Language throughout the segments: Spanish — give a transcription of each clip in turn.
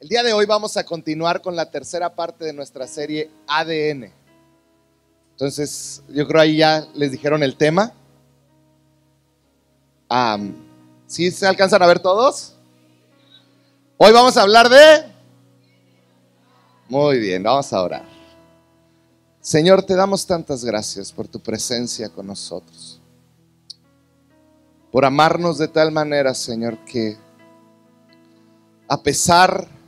El día de hoy vamos a continuar con la tercera parte de nuestra serie ADN. Entonces, yo creo ahí ya les dijeron el tema. ¿Sí se alcanzan a ver todos? Hoy vamos a hablar de... Muy bien, vamos a orar. Señor, te damos tantas gracias por tu presencia con nosotros. Por amarnos de tal manera, Señor, que a pesar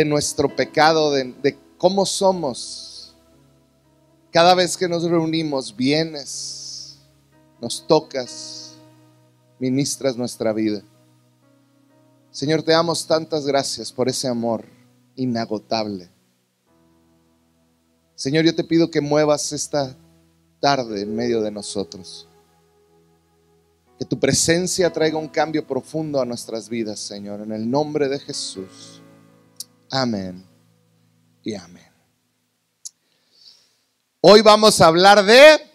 de nuestro pecado, de, cómo somos, cada vez que nos reunimos, vienes, nos tocas, ministras nuestra vida. Señor, te damos tantas gracias por ese amor inagotable. Señor, yo te pido que muevas esta tarde en medio de nosotros. Que tu presencia traiga un cambio profundo a nuestras vidas, Señor, en el nombre de Jesús. Amén y amén. Hoy vamos a hablar de...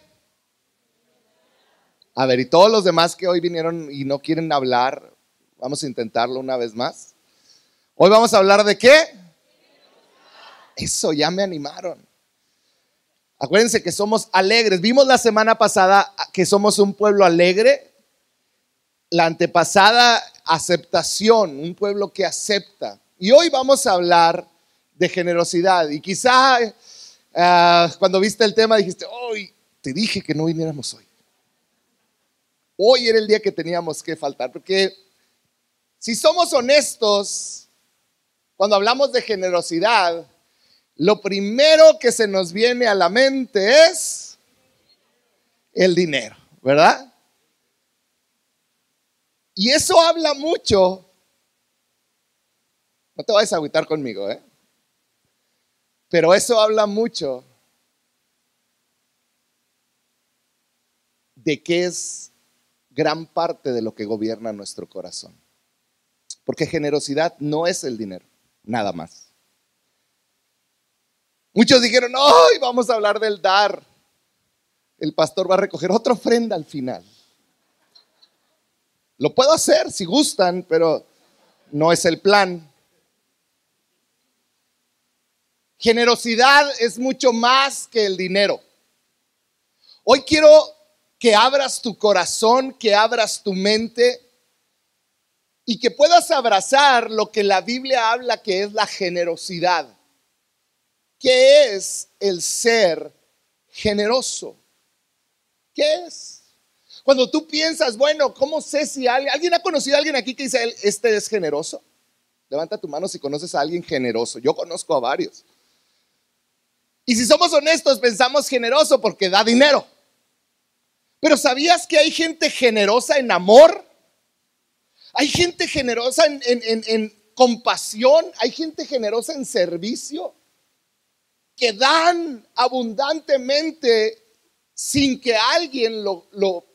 A ver, y todos los demás que hoy vinieron y no quieren hablar, Vamos a intentarlo una vez más. Hoy vamos a hablar de qué? Eso, ya me animaron. Acuérdense que somos alegres. Vimos la semana pasada que somos un pueblo alegre. La antepasada, aceptación, un pueblo que acepta. Y hoy vamos a hablar de generosidad. Y quizá eh, cuando viste el tema dijiste, hoy te dije que no viniéramos hoy. Hoy era el día que teníamos que faltar, porque si somos honestos, cuando hablamos de generosidad, lo primero que se nos viene a la mente es el dinero, ¿verdad? Y eso habla mucho. No te vayas a agüitar conmigo, ¿eh? Pero eso habla mucho de que es gran parte de lo que gobierna nuestro corazón. Porque generosidad no es el dinero, nada más. Muchos dijeron, hoy vamos a hablar del dar. El pastor va a recoger otra ofrenda al final. Lo puedo hacer si gustan, pero no es el plan. Generosidad es mucho más que el dinero. Hoy quiero que abras tu corazón, que abras tu mente y que puedas abrazar lo que la Biblia habla que es la generosidad. ¿Qué es el ser generoso? ¿Qué es? Cuando tú piensas, bueno, ¿cómo sé si alguien, alguien ha conocido a alguien aquí que dice, este es generoso? Levanta tu mano si conoces a alguien generoso. Yo conozco a varios. Y si somos honestos, pensamos generoso porque da dinero. Pero ¿sabías que hay gente generosa en amor? Hay gente generosa en, compasión, hay gente generosa en servicio, que dan abundantemente sin que alguien lo, lo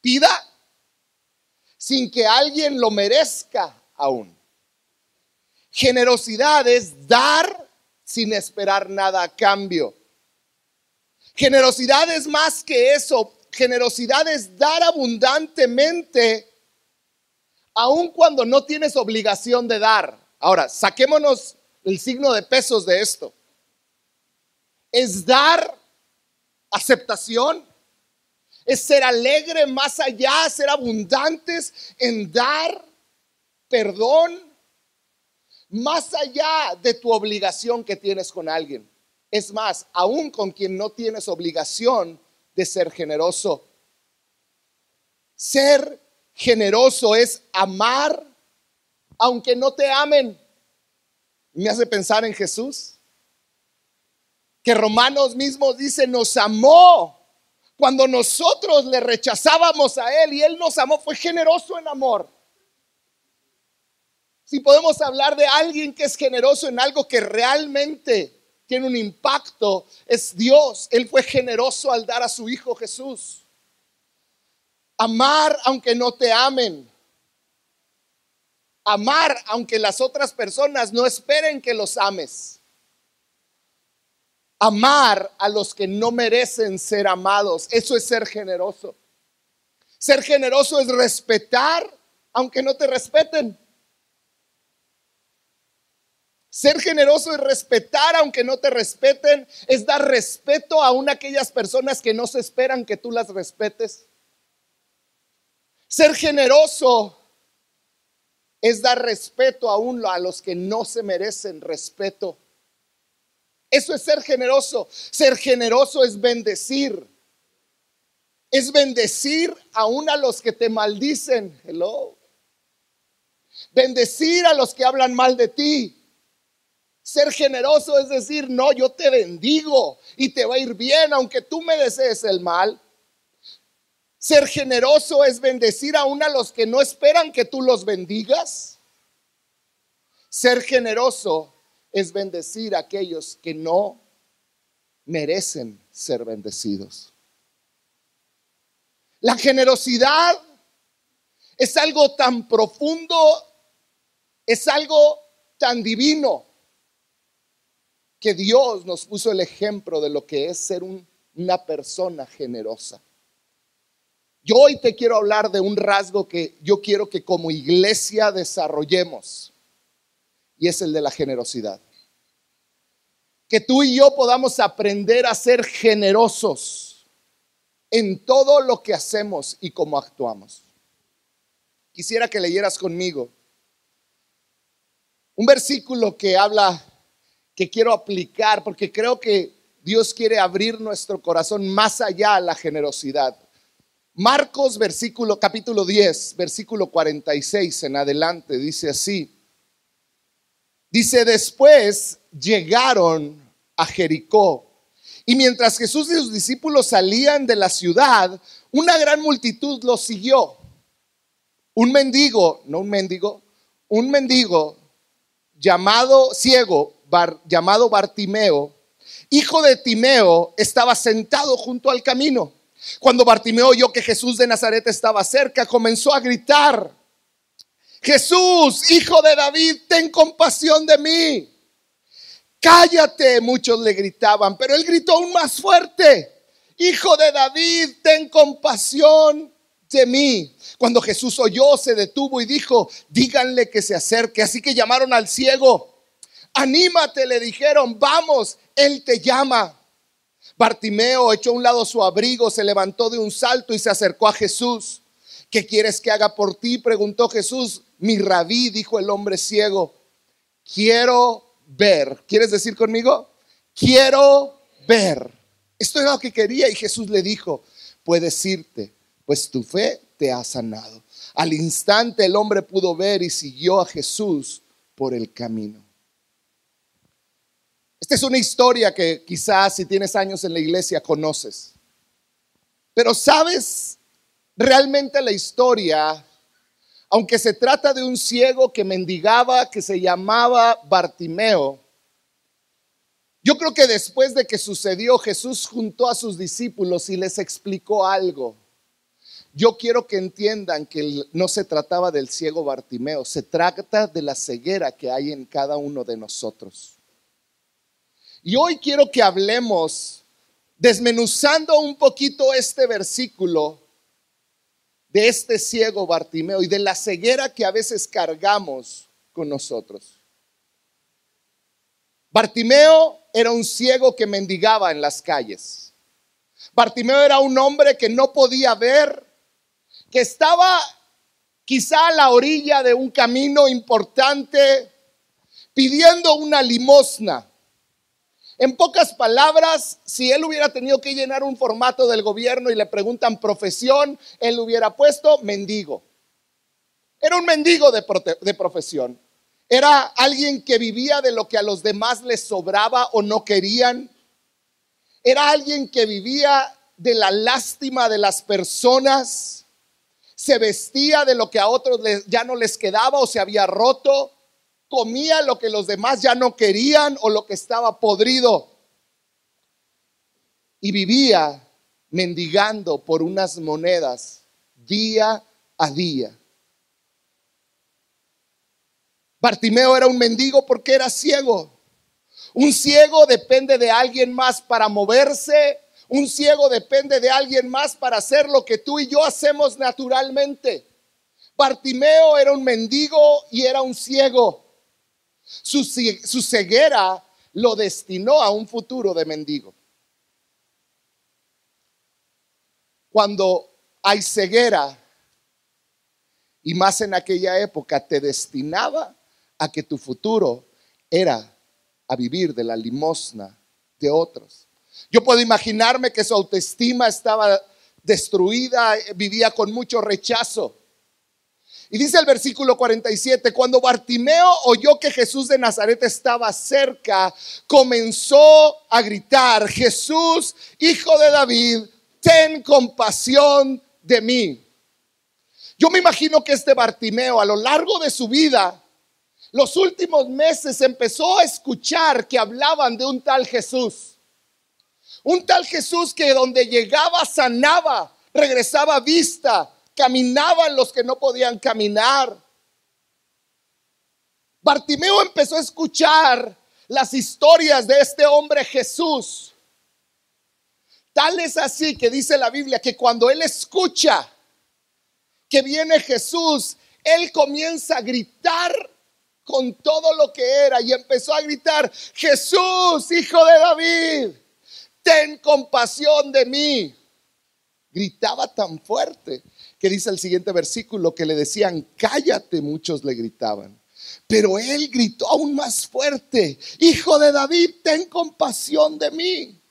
pida, sin que alguien lo merezca aún. Generosidad es dar sin esperar nada a cambio. Generosidad es más que eso. Generosidad es dar abundantemente aun cuando no tienes obligación de dar. Ahora, saquémonos el signo de pesos de esto. Es dar aceptación, es ser alegre más allá, ser abundantes en dar perdón, más allá de tu obligación que tienes con alguien. Es más, aún con quien no tienes obligación de ser generoso. Ser generoso es amar aunque no te amen. Me hace pensar en Jesús. Que Romanos mismo dice, nos amó cuando nosotros le rechazábamos a Él y Él nos amó, fue generoso en amor. Si podemos hablar de alguien que es generoso en algo que realmente tiene un impacto, es Dios. Él fue generoso al dar a su Hijo Jesús. Amar aunque no te amen. Amar aunque las otras personas no esperen que los ames. Amar a los que no merecen ser amados. Eso es ser generoso. Ser generoso es respetar aunque no te respeten. Ser generoso es respetar aunque no te respeten, es dar respeto aún a aquellas personas que no se esperan que tú las respetes. Ser generoso es dar respeto aún a los que no se merecen respeto. Eso es ser generoso. Ser generoso es bendecir. Es bendecir aún a los que te maldicen. Hello. Bendecir a los que hablan mal de ti. Ser generoso es decir, no, yo te bendigo y te va a ir bien aunque tú me desees el mal. Ser generoso es bendecir aún a los que no esperan que tú los bendigas. Ser generoso es bendecir a aquellos que no merecen ser bendecidos. La generosidad es algo tan profundo, es algo tan divino que Dios nos puso el ejemplo de lo que es ser una persona generosa. Yo hoy te quiero hablar de un rasgo que yo quiero que como iglesia desarrollemos y es el de la generosidad. Que tú y yo podamos aprender a ser generosos en todo lo que hacemos y cómo actuamos. Quisiera que leyeras conmigo un versículo que habla que quiero aplicar porque creo que Dios quiere abrir nuestro corazón más allá a la generosidad. Marcos versículo capítulo 10, versículo 46 en adelante dice así. Dice, "Después llegaron a Jericó, y mientras Jesús y sus discípulos salían de la ciudad, una gran multitud los siguió. Un mendigo, no un mendigo, un mendigo llamado ciego llamado Bartimeo, hijo de Timeo, estaba sentado junto al camino. Cuando Bartimeo oyó que Jesús de Nazaret estaba cerca, comenzó a gritar, Jesús, hijo de David, ten compasión de mí. Cállate, muchos le gritaban, pero él gritó aún más fuerte, Hijo de David, ten compasión de mí. Cuando Jesús oyó, se detuvo y dijo, díganle que se acerque. Así que llamaron al ciego Anímate, le dijeron, vamos, Él te llama. Bartimeo echó a un lado su abrigo, se levantó de un salto y se acercó a Jesús. ¿Qué quieres que haga por ti? preguntó Jesús. Mi rabí, dijo el hombre ciego, quiero ver. ¿Quieres decir conmigo? Quiero ver. Esto es lo que quería y Jesús le dijo, puedes irte, pues tu fe te ha sanado. Al instante el hombre pudo ver y siguió a Jesús por el camino. Esta es una historia que quizás si tienes años en la iglesia conoces. Pero sabes, realmente la historia, aunque se trata de un ciego que mendigaba, que se llamaba Bartimeo, yo creo que después de que sucedió, Jesús juntó a sus discípulos y les explicó algo. Yo quiero que entiendan que no se trataba del ciego Bartimeo, se trata de la ceguera que hay en cada uno de nosotros. Y hoy quiero que hablemos, desmenuzando un poquito este versículo, de este ciego Bartimeo y de la ceguera que a veces cargamos con nosotros. Bartimeo era un ciego que mendigaba en las calles. Bartimeo era un hombre que no podía ver, que estaba quizá a la orilla de un camino importante pidiendo una limosna. En pocas palabras, si él hubiera tenido que llenar un formato del gobierno y le preguntan profesión, él hubiera puesto mendigo. Era un mendigo de, profesión. Era alguien que vivía de lo que a los demás les sobraba o no querían. Era alguien que vivía de la lástima de las personas. Se vestía de lo que a otros ya no les quedaba o se había roto comía lo que los demás ya no querían o lo que estaba podrido. Y vivía mendigando por unas monedas día a día. Bartimeo era un mendigo porque era ciego. Un ciego depende de alguien más para moverse. Un ciego depende de alguien más para hacer lo que tú y yo hacemos naturalmente. Bartimeo era un mendigo y era un ciego. Su, ceguera lo destinó a un futuro de mendigo. Cuando hay ceguera, y más en aquella época, te destinaba a que tu futuro era a vivir de la limosna de otros. Yo puedo imaginarme que su autoestima estaba destruida, vivía con mucho rechazo. Y dice el versículo 47, cuando Bartimeo oyó que Jesús de Nazaret estaba cerca, comenzó a gritar, Jesús, hijo de David, ten compasión de mí. Yo me imagino que este Bartimeo a lo largo de su vida, los últimos meses empezó a escuchar que hablaban de un tal Jesús. Un tal Jesús que donde llegaba sanaba, regresaba vista, caminaban los que no podían caminar. Bartimeo empezó a escuchar las historias de este hombre Jesús. Tal es así que dice la Biblia que cuando él escucha que viene Jesús, él comienza a gritar con todo lo que era y empezó a gritar, Jesús, hijo de David, ten compasión de mí. Gritaba tan fuerte que dice el siguiente versículo que le decían, cállate, muchos le gritaban. Pero él gritó aún más fuerte, Hijo de David, ten compasión de mí.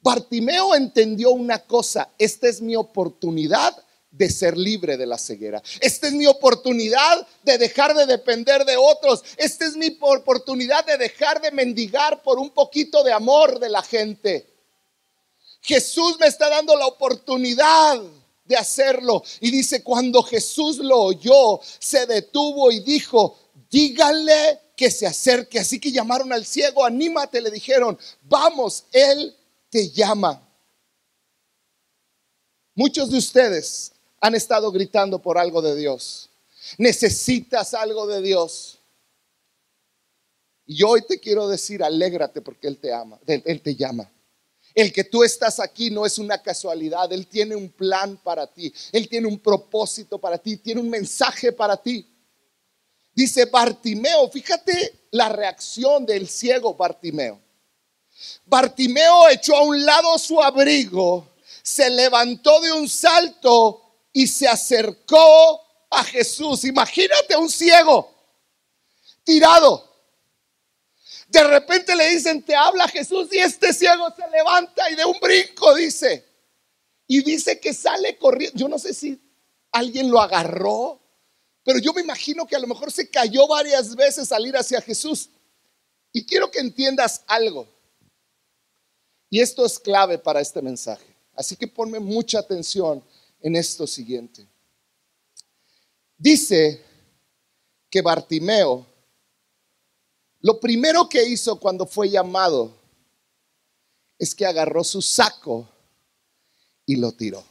Bartimeo entendió una cosa, esta es mi oportunidad de ser libre de la ceguera. Esta es mi oportunidad de dejar de depender de otros. Esta es mi oportunidad de dejar de mendigar por un poquito de amor de la gente. Jesús me está dando la oportunidad de hacerlo. Y dice, cuando Jesús lo oyó, se detuvo y dijo, díganle que se acerque. Así que llamaron al ciego, anímate, le dijeron, vamos, Él te llama. Muchos de ustedes han estado gritando por algo de Dios. Necesitas algo de Dios. Y hoy te quiero decir, alégrate porque Él te ama, Él te llama. El que tú estás aquí no es una casualidad. Él tiene un plan para ti. Él tiene un propósito para ti. Tiene un mensaje para ti. Dice Bartimeo, fíjate la reacción del ciego Bartimeo. Bartimeo echó a un lado su abrigo, se levantó de un salto y se acercó a Jesús. Imagínate un ciego tirado de repente le dicen, te habla Jesús y este ciego se levanta y de un brinco dice. Y dice que sale corriendo. Yo no sé si alguien lo agarró, pero yo me imagino que a lo mejor se cayó varias veces al ir hacia Jesús. Y quiero que entiendas algo. Y esto es clave para este mensaje. Así que ponme mucha atención en esto siguiente. Dice que Bartimeo lo primero que hizo cuando fue llamado es que agarró su saco y lo tiró.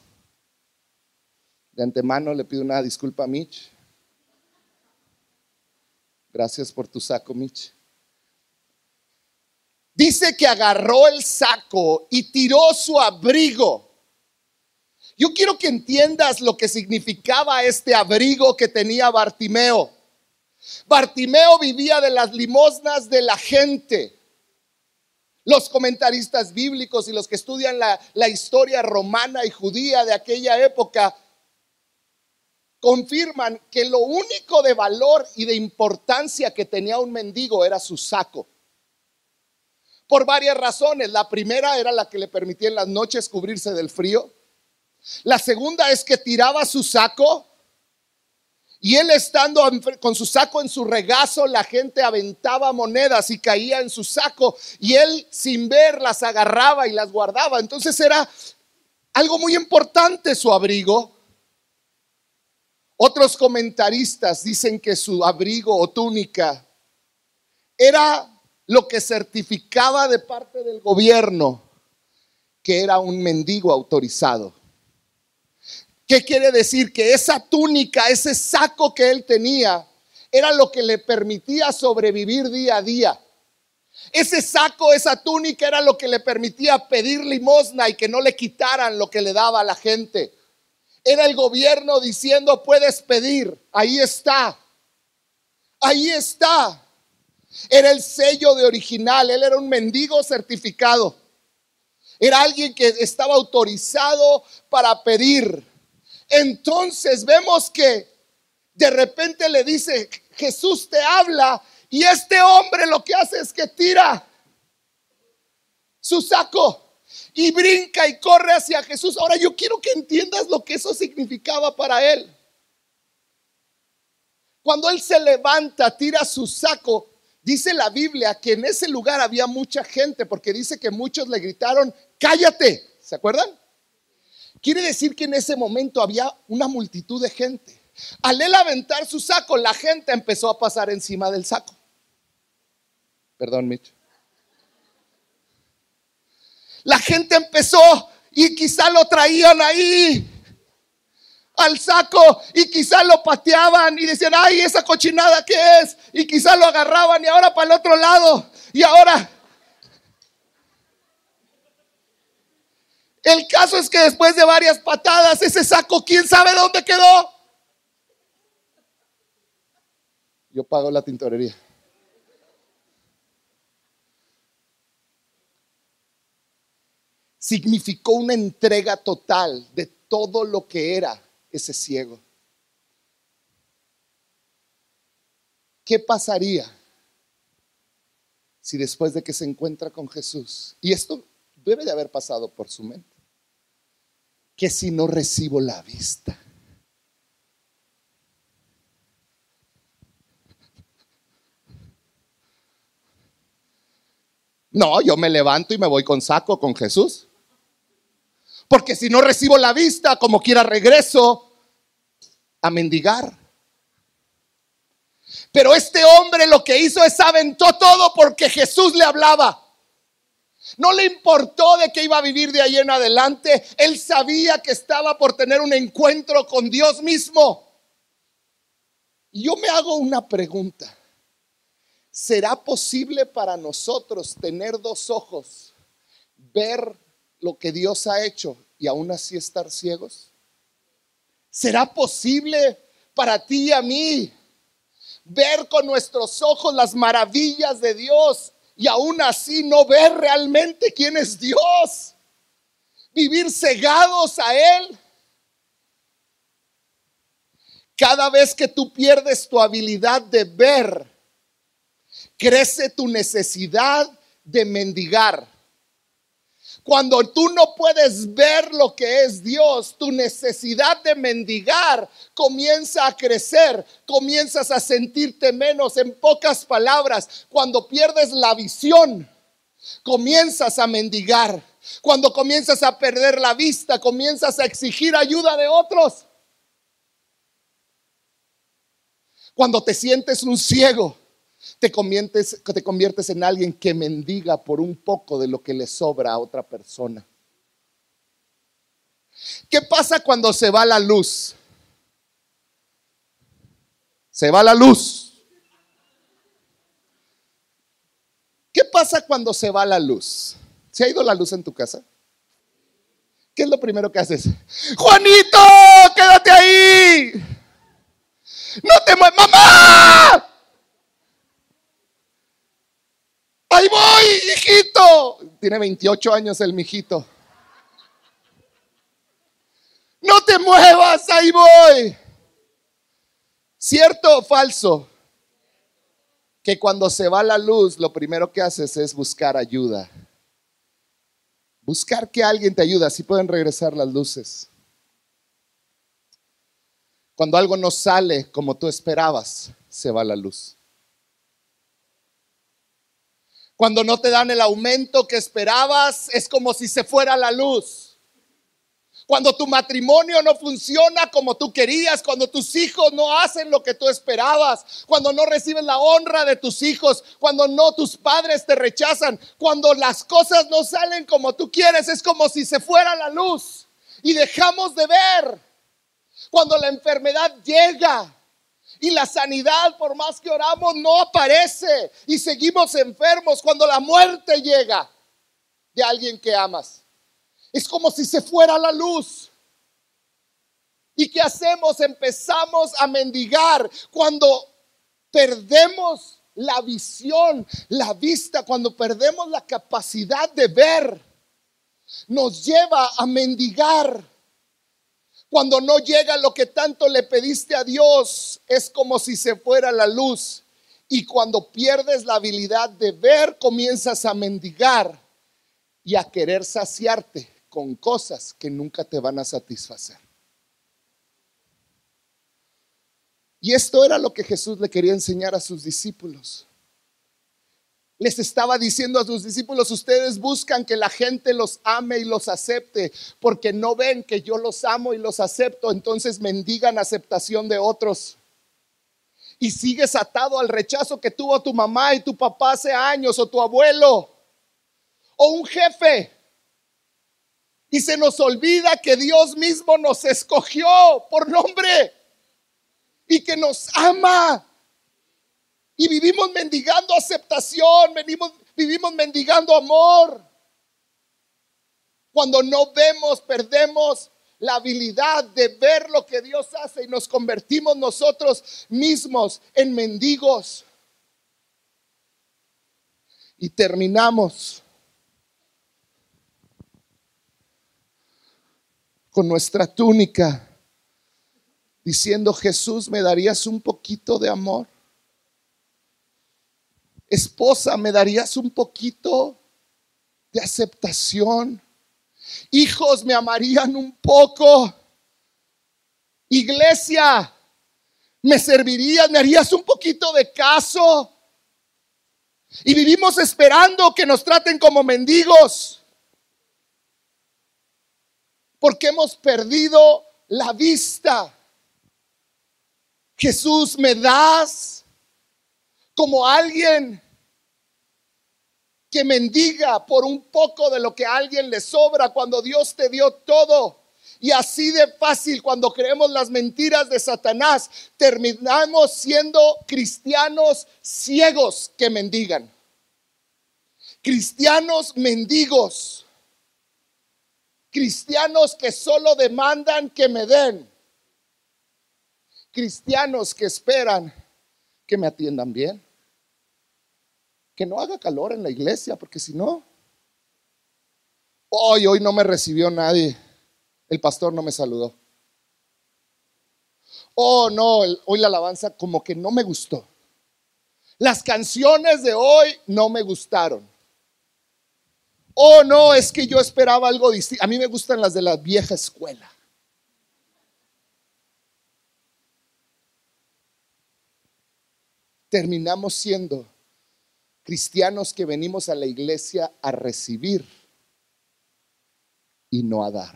De antemano le pido una disculpa a Mitch. Gracias por tu saco, Mitch. Dice que agarró el saco y tiró su abrigo. Yo quiero que entiendas lo que significaba este abrigo que tenía Bartimeo. Bartimeo vivía de las limosnas de la gente. Los comentaristas bíblicos y los que estudian la, la, historia romana y judía de aquella época confirman que lo único de valor y de importancia que tenía un mendigo era su saco. Por varias razones. La primera era la que le permitía en las noches cubrirse del frío. La segunda es que tiraba su saco y él estando con su saco en su regazo, la gente aventaba monedas y caía en su saco. Y él sin ver las agarraba y las guardaba. Entonces era algo muy importante su abrigo. Otros comentaristas dicen que su abrigo o túnica era lo que certificaba de parte del gobierno que era un mendigo autorizado. ¿Qué quiere decir? Que esa túnica, ese saco que él tenía, era lo que le permitía sobrevivir día a día. Ese saco, esa túnica era lo que le permitía pedir limosna y que no le quitaran lo que le daba a la gente. Era el gobierno diciendo, puedes pedir, ahí está. Ahí está. Era el sello de original. Él era un mendigo certificado. Era alguien que estaba autorizado para pedir. Entonces vemos que de repente le dice, Jesús te habla y este hombre lo que hace es que tira su saco y brinca y corre hacia Jesús. Ahora yo quiero que entiendas lo que eso significaba para él. Cuando él se levanta, tira su saco, dice la Biblia que en ese lugar había mucha gente porque dice que muchos le gritaron, cállate. ¿Se acuerdan? Quiere decir que en ese momento había una multitud de gente. Al él aventar su saco, la gente empezó a pasar encima del saco. Perdón, Mitch. La gente empezó y quizá lo traían ahí al saco y quizá lo pateaban y decían, ay, esa cochinada que es. Y quizá lo agarraban y ahora para el otro lado. Y ahora... El caso es que después de varias patadas, ese saco, ¿quién sabe dónde quedó? Yo pago la tintorería. Significó una entrega total de todo lo que era ese ciego. ¿Qué pasaría si después de que se encuentra con Jesús, y esto debe de haber pasado por su mente, que si no recibo la vista? No, yo me levanto y me voy con saco con Jesús. Porque si no recibo la vista, como quiera regreso a mendigar. Pero este hombre lo que hizo es aventó todo porque Jesús le hablaba. No le importó de que iba a vivir de ahí en adelante. Él sabía que estaba por tener un encuentro con Dios mismo. Y yo me hago una pregunta. ¿Será posible para nosotros tener dos ojos, ver lo que Dios ha hecho y aún así estar ciegos? ¿Será posible para ti y a mí ver con nuestros ojos las maravillas de Dios y aún así no ver realmente quién es Dios? Vivir cegados a Él. Cada vez que tú pierdes tu habilidad de ver, crece tu necesidad de mendigar. Cuando tú no puedes ver lo que es Dios, tu necesidad de mendigar comienza a crecer, comienzas a sentirte menos. En pocas palabras, cuando pierdes la visión, comienzas a mendigar. Cuando comienzas a perder la vista, comienzas a exigir ayuda de otros. Cuando te sientes un ciego, te conviertes, te conviertes en alguien que mendiga por un poco de lo que le sobra a otra persona. ¿Qué pasa cuando se va la luz? Se va la luz. ¿Qué pasa cuando se va la luz? ¿Se ha ido la luz en tu casa? ¿Qué es lo primero que haces? Juanito, quédate ahí. No te muevas, mamá. Ahí voy, hijito. Tiene 28 años el mijito. No te muevas, ahí voy. ¿Cierto o falso? Que cuando se va la luz, lo primero que haces es buscar ayuda. Buscar que alguien te ayude, así pueden regresar las luces. Cuando algo no sale como tú esperabas, se va la luz. Cuando no te dan el aumento que esperabas, es como si se fuera la luz. Cuando tu matrimonio no funciona como tú querías, cuando tus hijos no hacen lo que tú esperabas, cuando no recibes la honra de tus hijos, cuando no tus padres te rechazan, cuando las cosas no salen como tú quieres, es como si se fuera la luz y dejamos de ver. Cuando la enfermedad llega, y la sanidad, por más que oramos, no aparece y seguimos enfermos cuando la muerte llega de alguien que amas. Es como si se fuera la luz. ¿Y qué hacemos? Empezamos a mendigar cuando perdemos la visión, la vista, cuando perdemos la capacidad de ver, nos lleva a mendigar. Cuando no llega lo que tanto le pediste a Dios, es como si se fuera la luz. Y cuando pierdes la habilidad de ver, comienzas a mendigar y a querer saciarte con cosas que nunca te van a satisfacer. Y esto era lo que Jesús le quería enseñar a sus discípulos. Les estaba diciendo a sus discípulos, ustedes buscan que la gente los ame y los acepte, porque no ven que yo los amo y los acepto, entonces mendigan aceptación de otros y sigues atado al rechazo que tuvo tu mamá y tu papá hace años o tu abuelo o un jefe. Y se nos olvida que Dios mismo nos escogió por nombre y que nos ama. Y vivimos mendigando aceptación, vivimos, mendigando amor. Cuando no vemos, perdemos la habilidad de ver lo que Dios hace y nos convertimos nosotros mismos en mendigos. Y terminamos con nuestra túnica diciendo, Jesús, ¿me darías un poquito de amor? Esposa, ¿me darías un poquito de aceptación? Hijos me amarían un poco. Iglesia, me servirías, me harías un poquito de caso. Y vivimos esperando que nos traten como mendigos. Porque hemos perdido la vista. Jesús, me das como alguien que mendiga por un poco de lo que a alguien le sobra cuando Dios te dio todo. Y así de fácil, cuando creemos las mentiras de Satanás, terminamos siendo cristianos ciegos que mendigan. Cristianos mendigos. Cristianos que solo demandan que me den. Cristianos que esperan que me atiendan bien que no haga calor en la iglesia, porque si no, hoy, hoy no me recibió nadie, el pastor no me saludó. Oh, no, hoy la alabanza como que no me gustó. Las canciones de hoy no me gustaron. Oh, no, es que yo esperaba algo distinto. A mí me gustan las de la vieja escuela. Terminamos siendo cristianos que venimos a la iglesia a recibir y no a dar.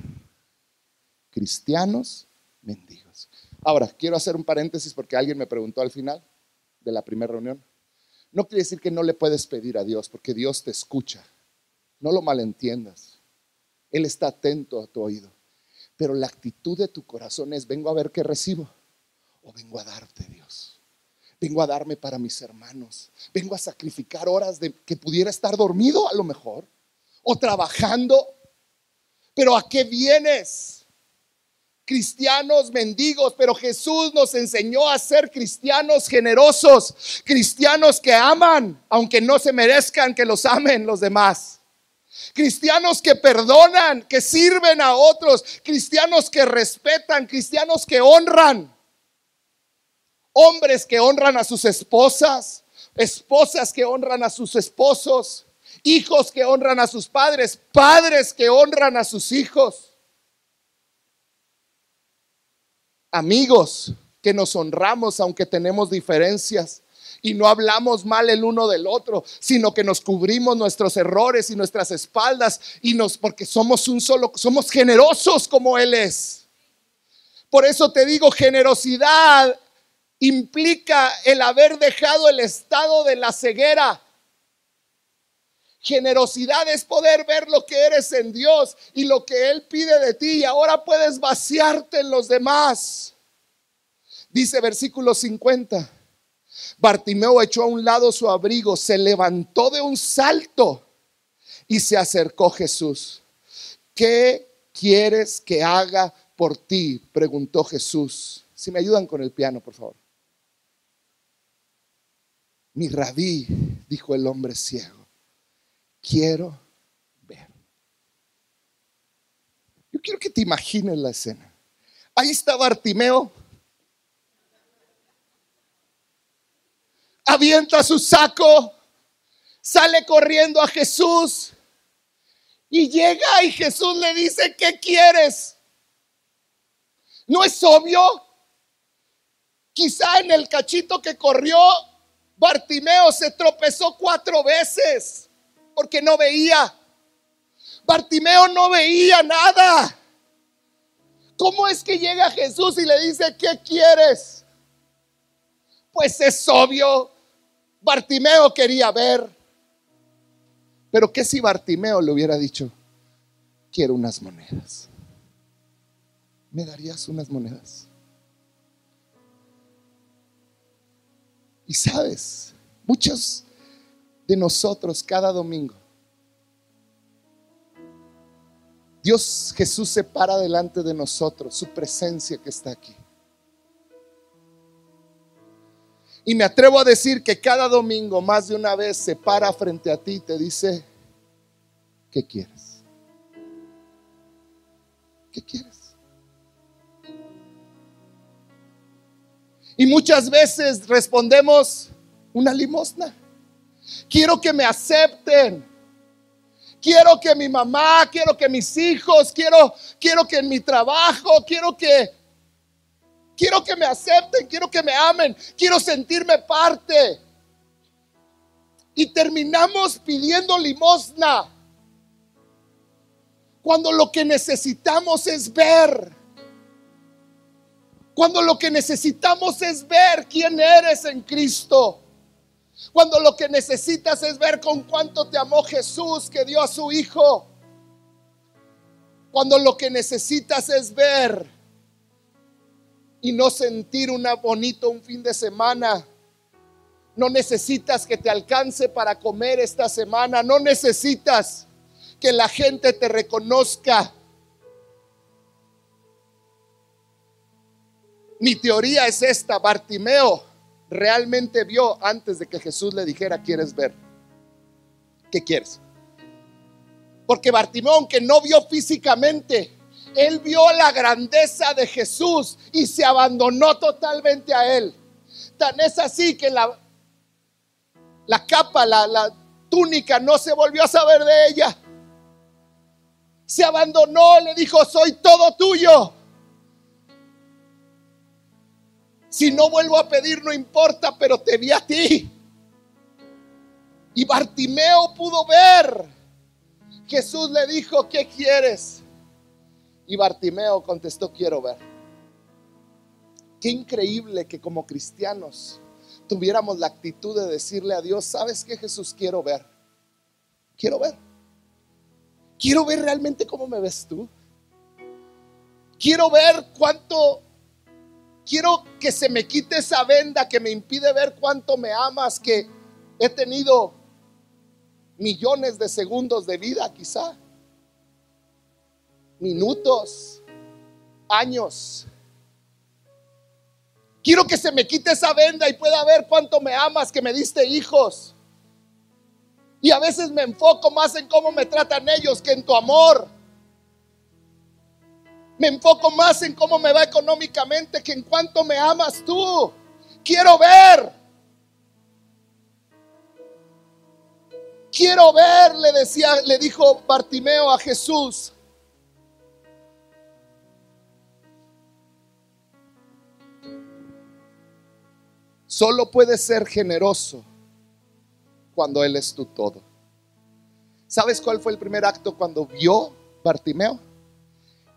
Cristianos mendigos. Ahora, quiero hacer un paréntesis porque alguien me preguntó al final de la primera reunión. No quiere decir que no le puedes pedir a Dios, porque Dios te escucha. No lo malentiendas. Él está atento a tu oído. Pero la actitud de tu corazón es, vengo a ver qué recibo o vengo a darte Dios. Vengo a darme para mis hermanos. Vengo a sacrificar horas de que pudiera estar dormido a lo mejor. O trabajando. Pero ¿a qué vienes? Cristianos mendigos, pero Jesús nos enseñó a ser cristianos generosos, cristianos que aman, aunque no se merezcan que los amen los demás. Cristianos que perdonan, que sirven a otros, cristianos que respetan, cristianos que honran hombres que honran a sus esposas, esposas que honran a sus esposos, hijos que honran a sus padres, padres que honran a sus hijos, amigos que nos honramos aunque tenemos diferencias y no hablamos mal el uno del otro, sino que nos cubrimos nuestros errores y nuestras espaldas y nos porque somos un solo somos generosos como él es. Por eso te digo, generosidad implica el haber dejado el estado de la ceguera. Generosidad es poder ver lo que eres en Dios y lo que Él pide de ti y ahora puedes vaciarte en los demás. Dice versículo 50. Bartimeo echó a un lado su abrigo, se levantó de un salto y se acercó Jesús. ¿Qué quieres que haga por ti? preguntó Jesús. Si me ayudan con el piano, por favor. Mi rabí, dijo el hombre ciego, quiero ver. Yo quiero que te imagines la escena. Ahí está Bartimeo. Avienta su saco, sale corriendo a Jesús y llega y Jesús le dice, ¿qué quieres? ¿No es obvio? Quizá en el cachito que corrió, Bartimeo se tropezó cuatro veces porque no veía. Bartimeo no veía nada. ¿Cómo es que llega Jesús y le dice, ¿qué quieres? Pues es obvio, Bartimeo quería ver. Pero ¿qué si Bartimeo le hubiera dicho, quiero unas monedas? ¿Me darías unas monedas? Y sabes, muchos de nosotros cada domingo, Dios Jesús se para delante de nosotros, su presencia que está aquí. Y me atrevo a decir que cada domingo más de una vez se para frente a ti y te dice, ¿qué quieres? ¿Qué quieres? Y muchas veces respondemos una limosna. Quiero que me acepten. Quiero que mi mamá, quiero que mis hijos, quiero, quiero que en mi trabajo, quiero que Quiero que me acepten, quiero que me amen, quiero sentirme parte. Y terminamos pidiendo limosna. Cuando lo que necesitamos es ver. Cuando lo que necesitamos es ver quién eres en Cristo. Cuando lo que necesitas es ver con cuánto te amó Jesús que dio a su Hijo. Cuando lo que necesitas es ver y no sentir una bonito un fin de semana. No necesitas que te alcance para comer esta semana. No necesitas que la gente te reconozca. Mi teoría es esta. Bartimeo realmente vio antes de que Jesús le dijera, ¿quieres ver? ¿Qué quieres? Porque Bartimeo, aunque no vio físicamente, él vio la grandeza de Jesús y se abandonó totalmente a Él. Tan es así que la, la capa, la, la túnica no se volvió a saber de ella. Se abandonó, le dijo, soy todo tuyo. Si no vuelvo a pedir, no importa, pero te vi a ti. Y Bartimeo pudo ver. Jesús le dijo, ¿qué quieres? Y Bartimeo contestó, quiero ver. Qué increíble que como cristianos tuviéramos la actitud de decirle a Dios, ¿sabes qué Jesús quiero ver? Quiero ver. Quiero ver realmente cómo me ves tú. Quiero ver cuánto, quiero que se me quite esa venda que me impide ver cuánto me amas, que he tenido millones de segundos de vida quizá minutos, años. Quiero que se me quite esa venda y pueda ver cuánto me amas, que me diste hijos. Y a veces me enfoco más en cómo me tratan ellos que en tu amor. Me enfoco más en cómo me va económicamente que en cuánto me amas tú. Quiero ver. Quiero ver, le decía, le dijo Bartimeo a Jesús. Solo puedes ser generoso cuando Él es tu todo. ¿Sabes cuál fue el primer acto cuando vio Bartimeo?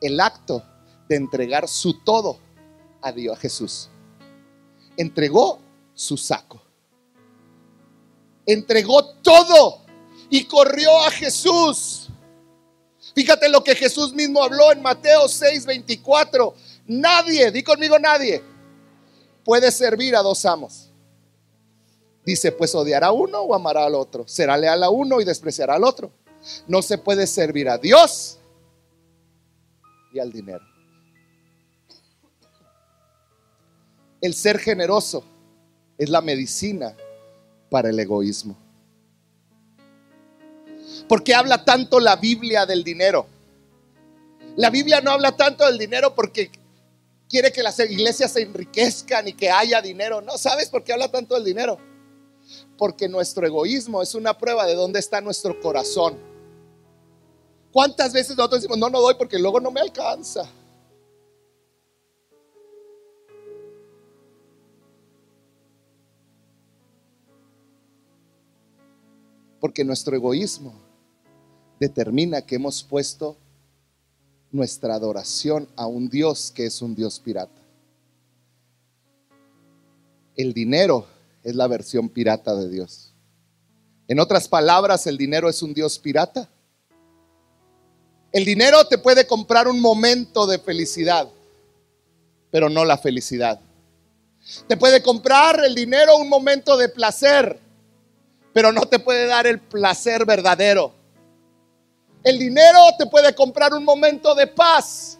El acto de entregar su todo a Dios, a Jesús. Entregó su saco. Entregó todo y corrió a Jesús. Fíjate lo que Jesús mismo habló en Mateo 6, 24. Nadie, di conmigo nadie, puede servir a dos amos. Dice, pues odiará a uno o amará al otro. Será leal a uno y despreciará al otro. No se puede servir a Dios y al dinero. El ser generoso es la medicina para el egoísmo. ¿Por qué habla tanto la Biblia del dinero? La Biblia no habla tanto del dinero porque quiere que las iglesias se enriquezcan y que haya dinero. No, ¿sabes por qué habla tanto del dinero? Porque nuestro egoísmo es una prueba de dónde está nuestro corazón. ¿Cuántas veces nosotros decimos, no, no doy porque luego no me alcanza? Porque nuestro egoísmo determina que hemos puesto nuestra adoración a un Dios que es un Dios pirata. El dinero es la versión pirata de Dios. En otras palabras, el dinero es un Dios pirata. El dinero te puede comprar un momento de felicidad, pero no la felicidad. Te puede comprar el dinero un momento de placer, pero no te puede dar el placer verdadero. El dinero te puede comprar un momento de paz.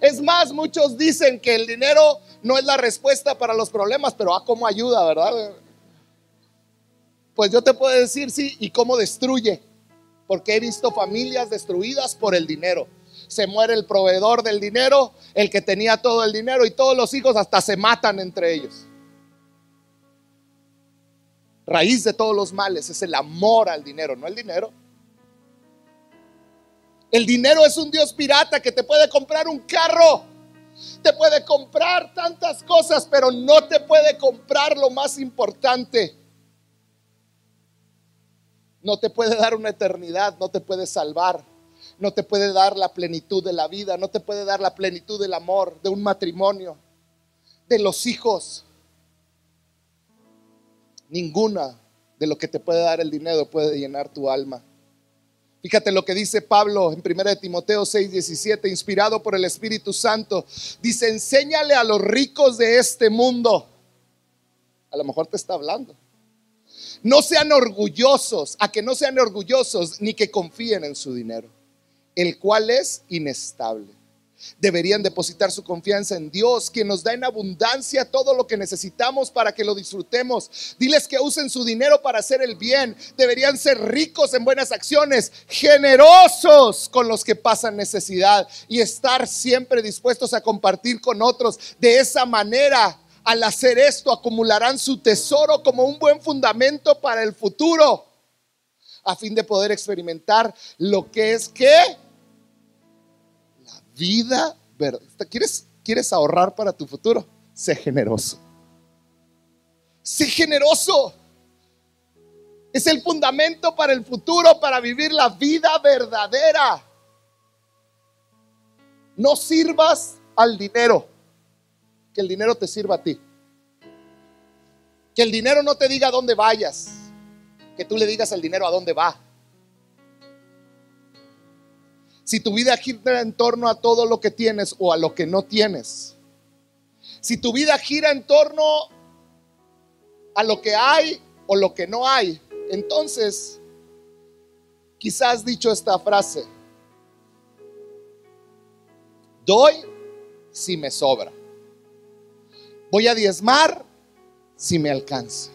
Es más, muchos dicen que el dinero no es la respuesta para los problemas, pero ah, cómo ayuda, ¿verdad? Pues yo te puedo decir sí, y cómo destruye, porque he visto familias destruidas por el dinero. Se muere el proveedor del dinero, el que tenía todo el dinero, y todos los hijos hasta se matan entre ellos. Raíz de todos los males es el amor al dinero, no el dinero. El dinero es un Dios pirata que te puede comprar un carro, te puede comprar tantas cosas, pero no te puede comprar lo más importante. No te puede dar una eternidad, no te puede salvar, no te puede dar la plenitud de la vida, no te puede dar la plenitud del amor, de un matrimonio, de los hijos. Ninguna de lo que te puede dar el dinero puede llenar tu alma. Fíjate lo que dice Pablo en 1 Timoteo 6, 17, inspirado por el Espíritu Santo. Dice, enséñale a los ricos de este mundo. A lo mejor te está hablando. No sean orgullosos, a que no sean orgullosos ni que confíen en su dinero, el cual es inestable Deberían depositar su confianza en Dios, quien nos da en abundancia todo lo que necesitamos para que lo disfrutemos. Diles que usen su dinero para hacer el bien. Deberían ser ricos en buenas acciones, generosos con los que pasan necesidad y estar siempre dispuestos a compartir con otros. De esa manera, al hacer esto, acumularán su tesoro como un buen fundamento para el futuro, a fin de poder experimentar lo que es que vida ¿Quieres, ¿Quieres ahorrar para tu futuro? Sé generoso. Sé generoso. Es el fundamento para el futuro, para vivir la vida verdadera. No sirvas al dinero, que el dinero te sirva a ti. Que el dinero no te diga a dónde vayas, que tú le digas al dinero a dónde va. si tu vida gira en torno a todo lo que tienes o a lo que no tienes, si tu vida gira en torno a lo que hay o lo que no hay, entonces quizás dicho esta frase, doy si me sobra, voy a diezmar si me alcanza.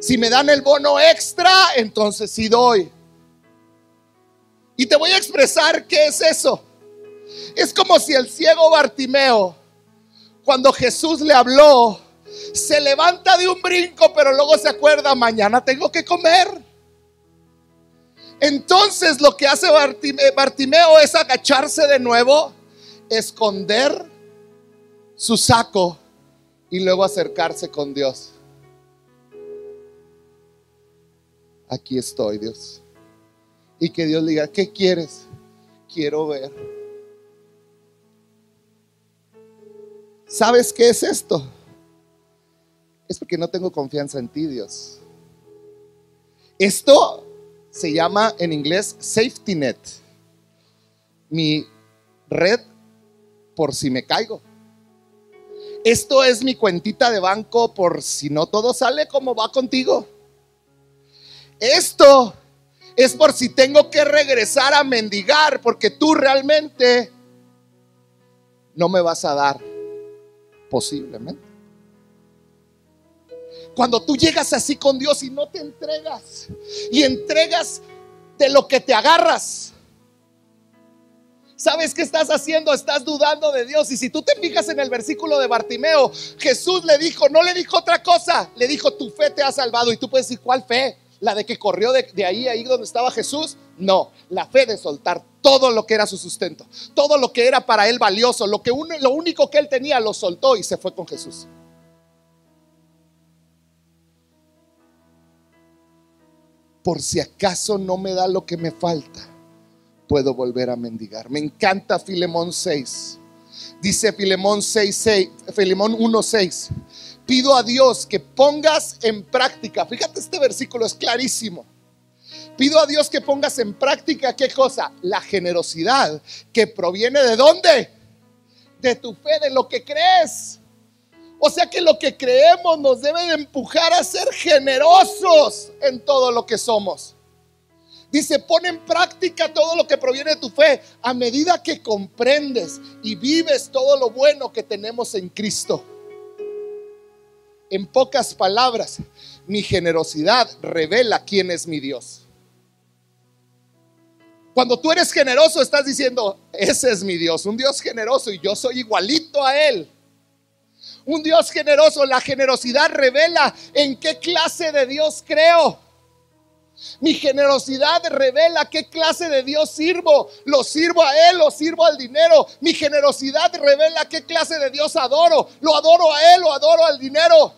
Si me dan el bono extra, entonces sí doy. Y te voy a expresar qué es eso. Es como si el ciego Bartimeo, cuando Jesús le habló, se levanta de un brinco, pero luego se acuerda, mañana tengo que comer. Entonces lo que hace Bartimeo es agacharse de nuevo, esconder su saco y luego acercarse con Dios. Aquí estoy, Dios y que Dios diga, ¿qué quieres? Quiero ver. ¿Sabes qué es esto? Es porque no tengo confianza en ti, Dios. Esto se llama en inglés safety net. Mi red por si me caigo. Esto es mi cuentita de banco por si no todo sale como va contigo. Esto es por si tengo que regresar a mendigar, porque tú realmente no me vas a dar, posiblemente. Cuando tú llegas así con Dios y no te entregas y entregas de lo que te agarras. ¿Sabes qué estás haciendo? Estás dudando de Dios. Y si tú te fijas en el versículo de Bartimeo, Jesús le dijo, no le dijo otra cosa, le dijo, tu fe te ha salvado. Y tú puedes decir, ¿cuál fe? ¿La de que corrió de, ahí, ahí donde estaba Jesús? No, la fe de soltar todo lo que era su sustento, todo lo que era para él valioso, lo, que lo único que él tenía, lo soltó y se fue con Jesús. por si acaso no me da lo que me falta, puedo volver a mendigar. Me encanta Filemón 6. Dice Filemón 6, 6 Filemón 1, 6. Pido a Dios que pongas en práctica, fíjate este versículo es clarísimo. Pido a Dios que pongas en práctica qué cosa? La generosidad que proviene de dónde? De tu fe, de lo que crees. O sea que lo que creemos nos debe de empujar a ser generosos en todo lo que somos. Dice, pon en práctica todo lo que proviene de tu fe a medida que comprendes y vives todo lo bueno que tenemos en Cristo. En pocas palabras, mi generosidad revela quién es mi Dios. Cuando tú eres generoso, estás diciendo, ese es mi Dios, un Dios generoso y yo soy igualito a Él un Dios generoso. La generosidad revela en qué clase de Dios creo. Mi generosidad revela qué clase de Dios sirvo. Lo sirvo a Él, lo sirvo al dinero. Mi generosidad revela qué clase de Dios adoro. Lo adoro a Él, lo adoro al dinero.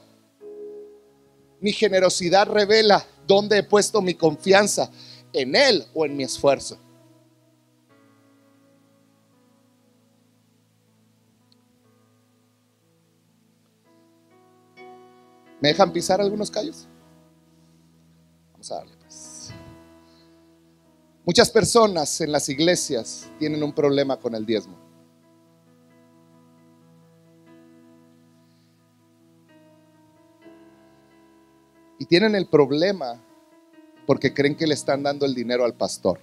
Mi generosidad revela dónde he puesto mi confianza, en Él o en mi esfuerzo. ¿Me dejan pisar algunos callos? Vamos a darle. Muchas personas en las iglesias tienen un problema con el diezmo. Y tienen el problema porque creen que le están dando el dinero al pastor.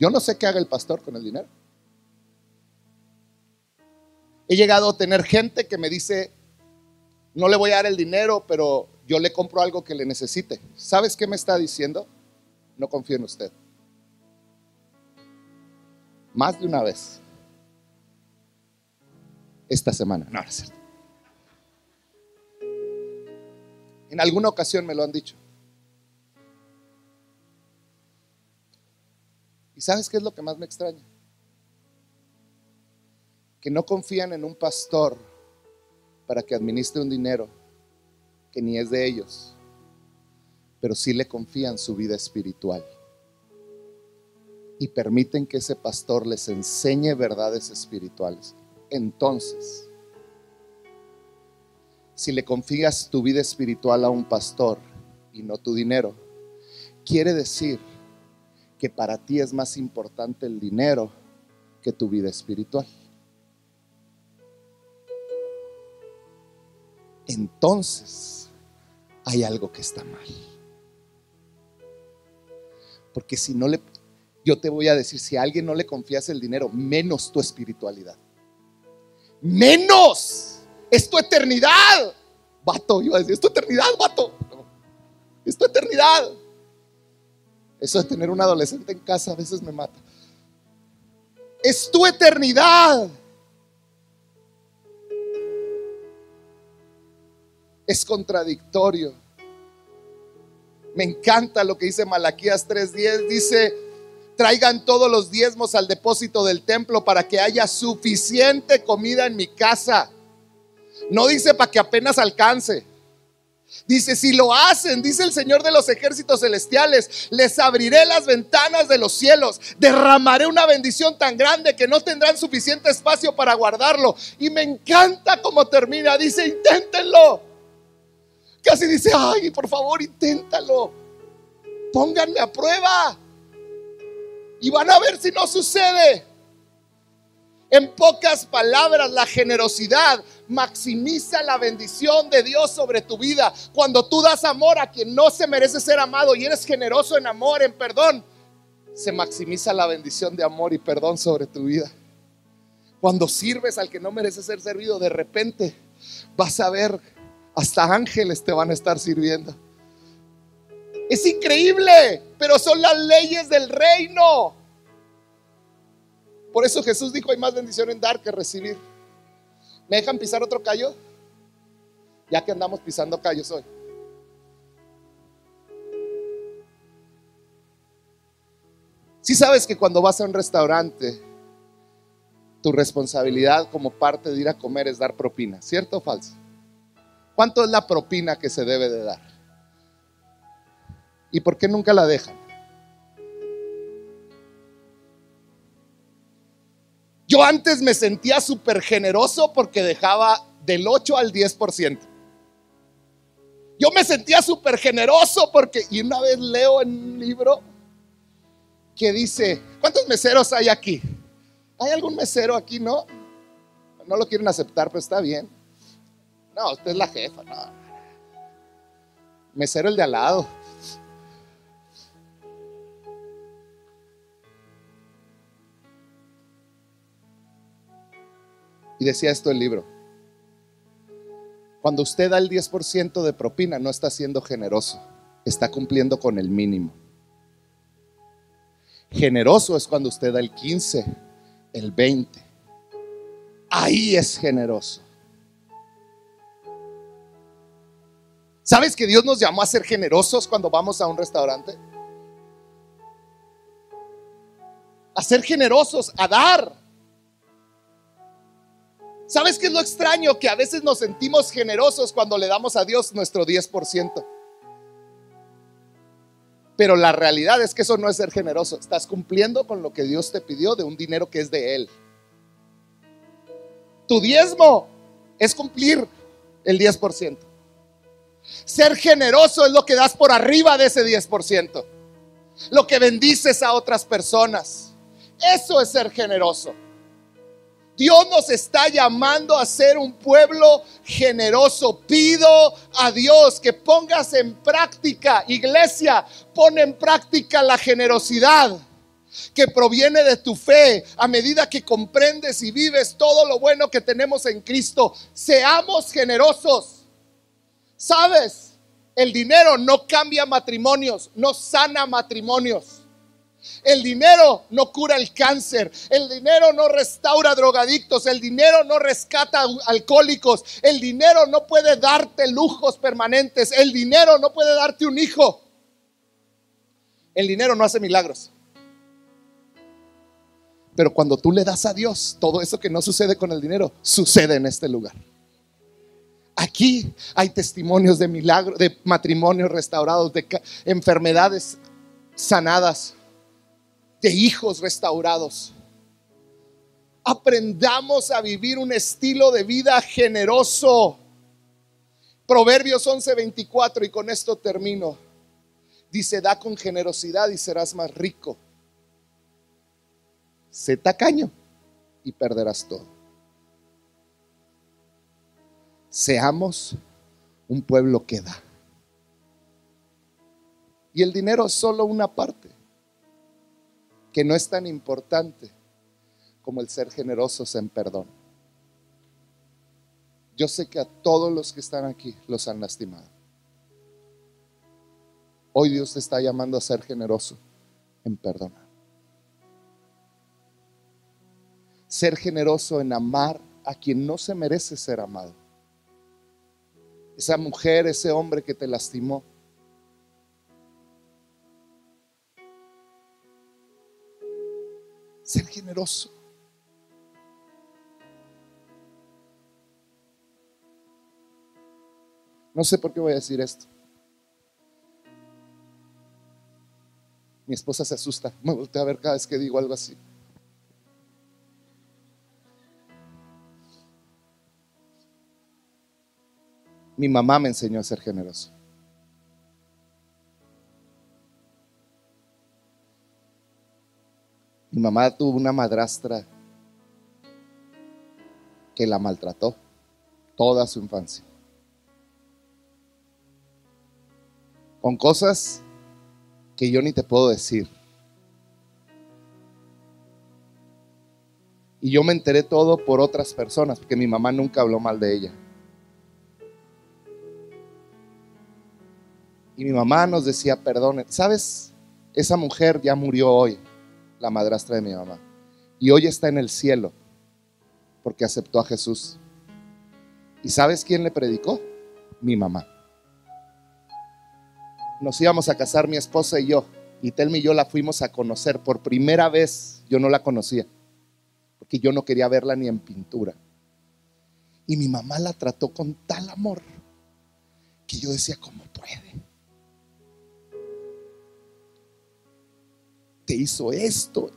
Yo no sé qué haga el pastor con el dinero. He llegado a tener gente que me dice, no le voy a dar el dinero, pero yo le compro algo que le necesite. ¿Sabes qué me está diciendo? No confío en usted. Más de una vez. Esta semana. No, no es cierto. En alguna ocasión me lo han dicho. ¿Y sabes qué es lo que más me extraña? que no confían en un pastor para que administre un dinero que ni es de ellos, pero sí le confían su vida espiritual y permiten que ese pastor les enseñe verdades espirituales. Entonces, si le confías tu vida espiritual a un pastor y no tu dinero, quiere decir que para ti es más importante el dinero que tu vida espiritual. entonces hay algo que está mal. Porque si no le, yo te voy a decir, si a alguien no le confías el dinero, menos tu espiritualidad. Menos. Es tu eternidad. Vato, iba a decir, es tu eternidad, vato. es tu eternidad. Eso de tener un adolescente en casa a veces me mata. Es tu eternidad. Es contradictorio. Me encanta lo que dice Malaquías 3:10. Dice, traigan todos los diezmos al depósito del templo para que haya suficiente comida en mi casa. No dice para que apenas alcance. Dice, si lo hacen, dice el Señor de los ejércitos celestiales, les abriré las ventanas de los cielos, derramaré una bendición tan grande que no tendrán suficiente espacio para guardarlo. Y me encanta cómo termina. Dice, inténtenlo. Casi dice, ay, por favor, inténtalo. Pónganme a prueba. Y van a ver si no sucede. En pocas palabras, la generosidad maximiza la bendición de Dios sobre tu vida. Cuando tú das amor a quien no se merece ser amado y eres generoso en amor, en perdón, se maximiza la bendición de amor y perdón sobre tu vida. Cuando sirves al que no merece ser servido, de repente vas a ver, hasta ángeles te van a estar sirviendo. Es increíble, pero son las leyes del reino. Por eso Jesús dijo, hay más bendición en dar que recibir. ¿Me dejan pisar otro callo? Ya que andamos pisando callos hoy. Si sabes que cuando vas a un restaurante, tu responsabilidad como parte de ir a comer es dar propina, ¿cierto o falso? ¿Cuánto es la propina que se debe de dar? ¿Y por qué nunca la dejan? Yo antes me sentía súper generoso porque dejaba del 8 al 10%. Yo me sentía súper generoso porque, y una vez leo en un libro que dice, ¿cuántos meseros hay aquí? ¿Hay algún mesero aquí? No, no lo quieren aceptar, pero está bien. No, usted es la jefa, no. Mesero el de al lado. Y decía esto el libro. Cuando usted da el 10% de propina, no está siendo generoso, está cumpliendo con el mínimo. Generoso es cuando usted da el 15, el 20. Ahí es generoso. ¿Sabes que Dios nos llamó a ser generosos cuando vamos a un restaurante? A ser generosos, a dar. ¿Sabes qué es lo extraño? Que a veces nos sentimos generosos cuando le damos a Dios nuestro 10%. Pero la realidad es que eso no es ser generoso. Estás cumpliendo con lo que Dios te pidió de un dinero que es de Él. Tu diezmo es cumplir el 10%. Ser generoso es lo que das por arriba de ese 10%. Lo que bendices a otras personas. Eso es ser generoso. Dios nos está llamando a ser un pueblo generoso. Pido a Dios que pongas en práctica, iglesia, pon en práctica la generosidad que proviene de tu fe a medida que comprendes y vives todo lo bueno que tenemos en Cristo. Seamos generosos. ¿Sabes? El dinero no cambia matrimonios, no sana matrimonios. El dinero no cura el cáncer, el dinero no restaura drogadictos, el dinero no rescata alcohólicos, el dinero no puede darte lujos permanentes, el dinero no puede darte un hijo. El dinero no hace milagros. Pero cuando tú le das a Dios todo eso que no sucede con el dinero, sucede en este lugar. Aquí hay testimonios de milagros, de matrimonios restaurados, de enfermedades sanadas de hijos restaurados. Aprendamos a vivir un estilo de vida generoso. Proverbios 11:24 y con esto termino. Dice, da con generosidad y serás más rico. Sé tacaño y perderás todo. Seamos un pueblo que da. Y el dinero es solo una parte que no es tan importante como el ser generosos en perdón. Yo sé que a todos los que están aquí los han lastimado. Hoy Dios te está llamando a ser generoso en perdonar. Ser generoso en amar a quien no se merece ser amado. Esa mujer, ese hombre que te lastimó, ser generoso. No sé por qué voy a decir esto. Mi esposa se asusta, me voltea a ver cada vez que digo algo así. Mi mamá me enseñó a ser generoso. Mi mamá tuvo una madrastra que la maltrató toda su infancia. Con cosas que yo ni te puedo decir. Y yo me enteré todo por otras personas, porque mi mamá nunca habló mal de ella. Y mi mamá nos decía, perdone, ¿sabes? Esa mujer ya murió hoy, la madrastra de mi mamá. Y hoy está en el cielo, porque aceptó a Jesús. ¿Y sabes quién le predicó? Mi mamá. Nos íbamos a casar mi esposa y yo. Y Telmi y yo la fuimos a conocer por primera vez. Yo no la conocía, porque yo no quería verla ni en pintura. Y mi mamá la trató con tal amor que yo decía, ¿cómo puede? Te hizo esto.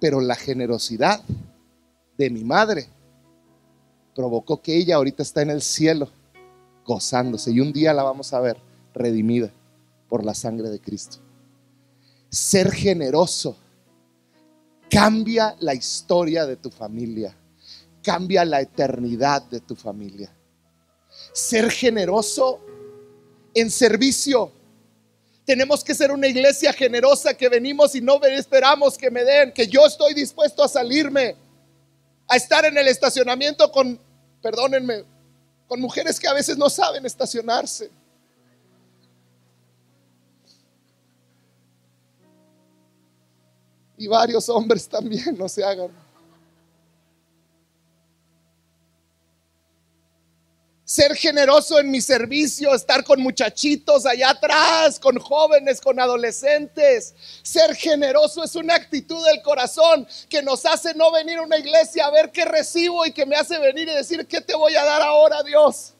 Pero la generosidad de mi madre provocó que ella ahorita está en el cielo gozándose y un día la vamos a ver redimida por la sangre de Cristo. Ser generoso cambia la historia de tu familia, cambia la eternidad de tu familia. Ser generoso en servicio. Tenemos que ser una iglesia generosa que venimos y no esperamos que me den, que yo estoy dispuesto a salirme, a estar en el estacionamiento con, perdónenme, con mujeres que a veces no saben estacionarse. Y varios hombres también, no se hagan. Ser generoso en mi servicio, estar con muchachitos allá atrás, con jóvenes, con adolescentes. Ser generoso es una actitud del corazón que nos hace no venir a una iglesia a ver qué recibo y que me hace venir y decir, ¿qué te voy a dar ahora, Dios?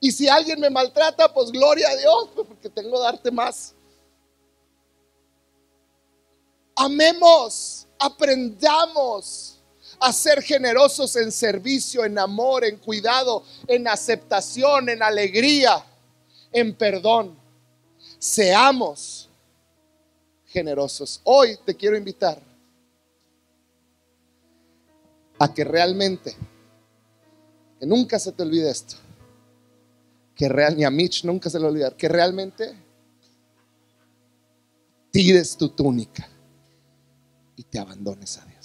Y si alguien me maltrata, pues gloria a Dios, pues, porque tengo que darte más. Amemos, aprendamos a ser generosos en servicio, en amor, en cuidado, en aceptación, en alegría, en perdón. Seamos generosos. Hoy te quiero invitar a que realmente, que nunca se te olvide esto, que real, ni a Mitch nunca se le olvidar, que realmente tires tu túnica y te abandones a Dios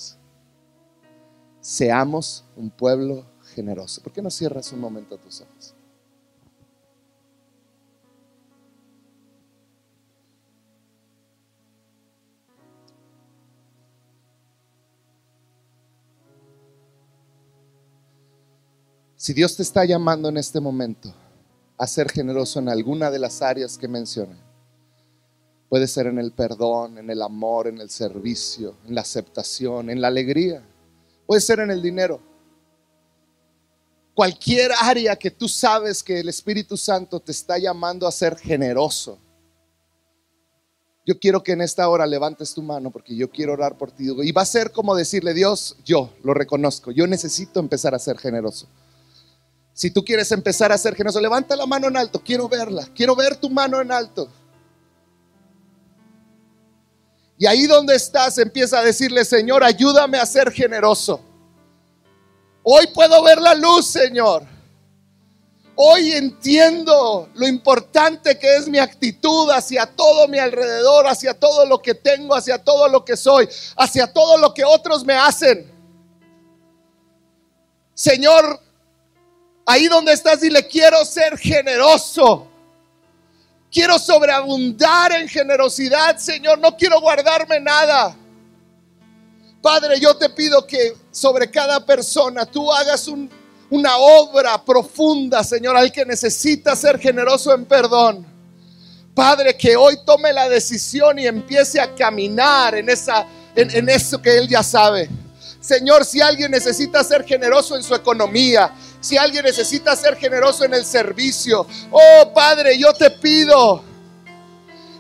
seamos un pueblo generoso. ¿Por qué no cierras un momento tus ojos? Si Dios te está llamando en este momento a ser generoso en alguna de las áreas que mencioné, puede ser en el perdón, en el amor, en el servicio, en la aceptación, en la alegría Puede ser en el dinero. Cualquier área que tú sabes que el Espíritu Santo te está llamando a ser generoso. Yo quiero que en esta hora levantes tu mano porque yo quiero orar por ti. Y va a ser como decirle, Dios, yo lo reconozco, yo necesito empezar a ser generoso. Si tú quieres empezar a ser generoso, levanta la mano en alto, quiero verla, quiero ver tu mano en alto. Y ahí donde estás empieza a decirle, Señor, ayúdame a ser generoso. Hoy puedo ver la luz, Señor. Hoy entiendo lo importante que es mi actitud hacia todo mi alrededor, hacia todo lo que tengo, hacia todo lo que soy, hacia todo lo que otros me hacen. Señor, ahí donde estás, dile, quiero ser generoso. Quiero sobreabundar en generosidad, Señor. No quiero guardarme nada. Padre, yo te pido que sobre cada persona tú hagas una obra profunda, Señor, al que necesita ser generoso en perdón. Padre, que hoy tome la decisión y empiece a caminar en, esa, en, eso que Él ya sabe. Señor, si alguien necesita ser generoso en su economía, si alguien necesita ser generoso en el servicio, oh Padre, yo te pido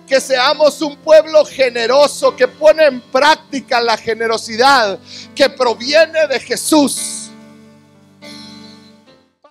que seamos un pueblo generoso que pone en práctica la generosidad que proviene de Jesús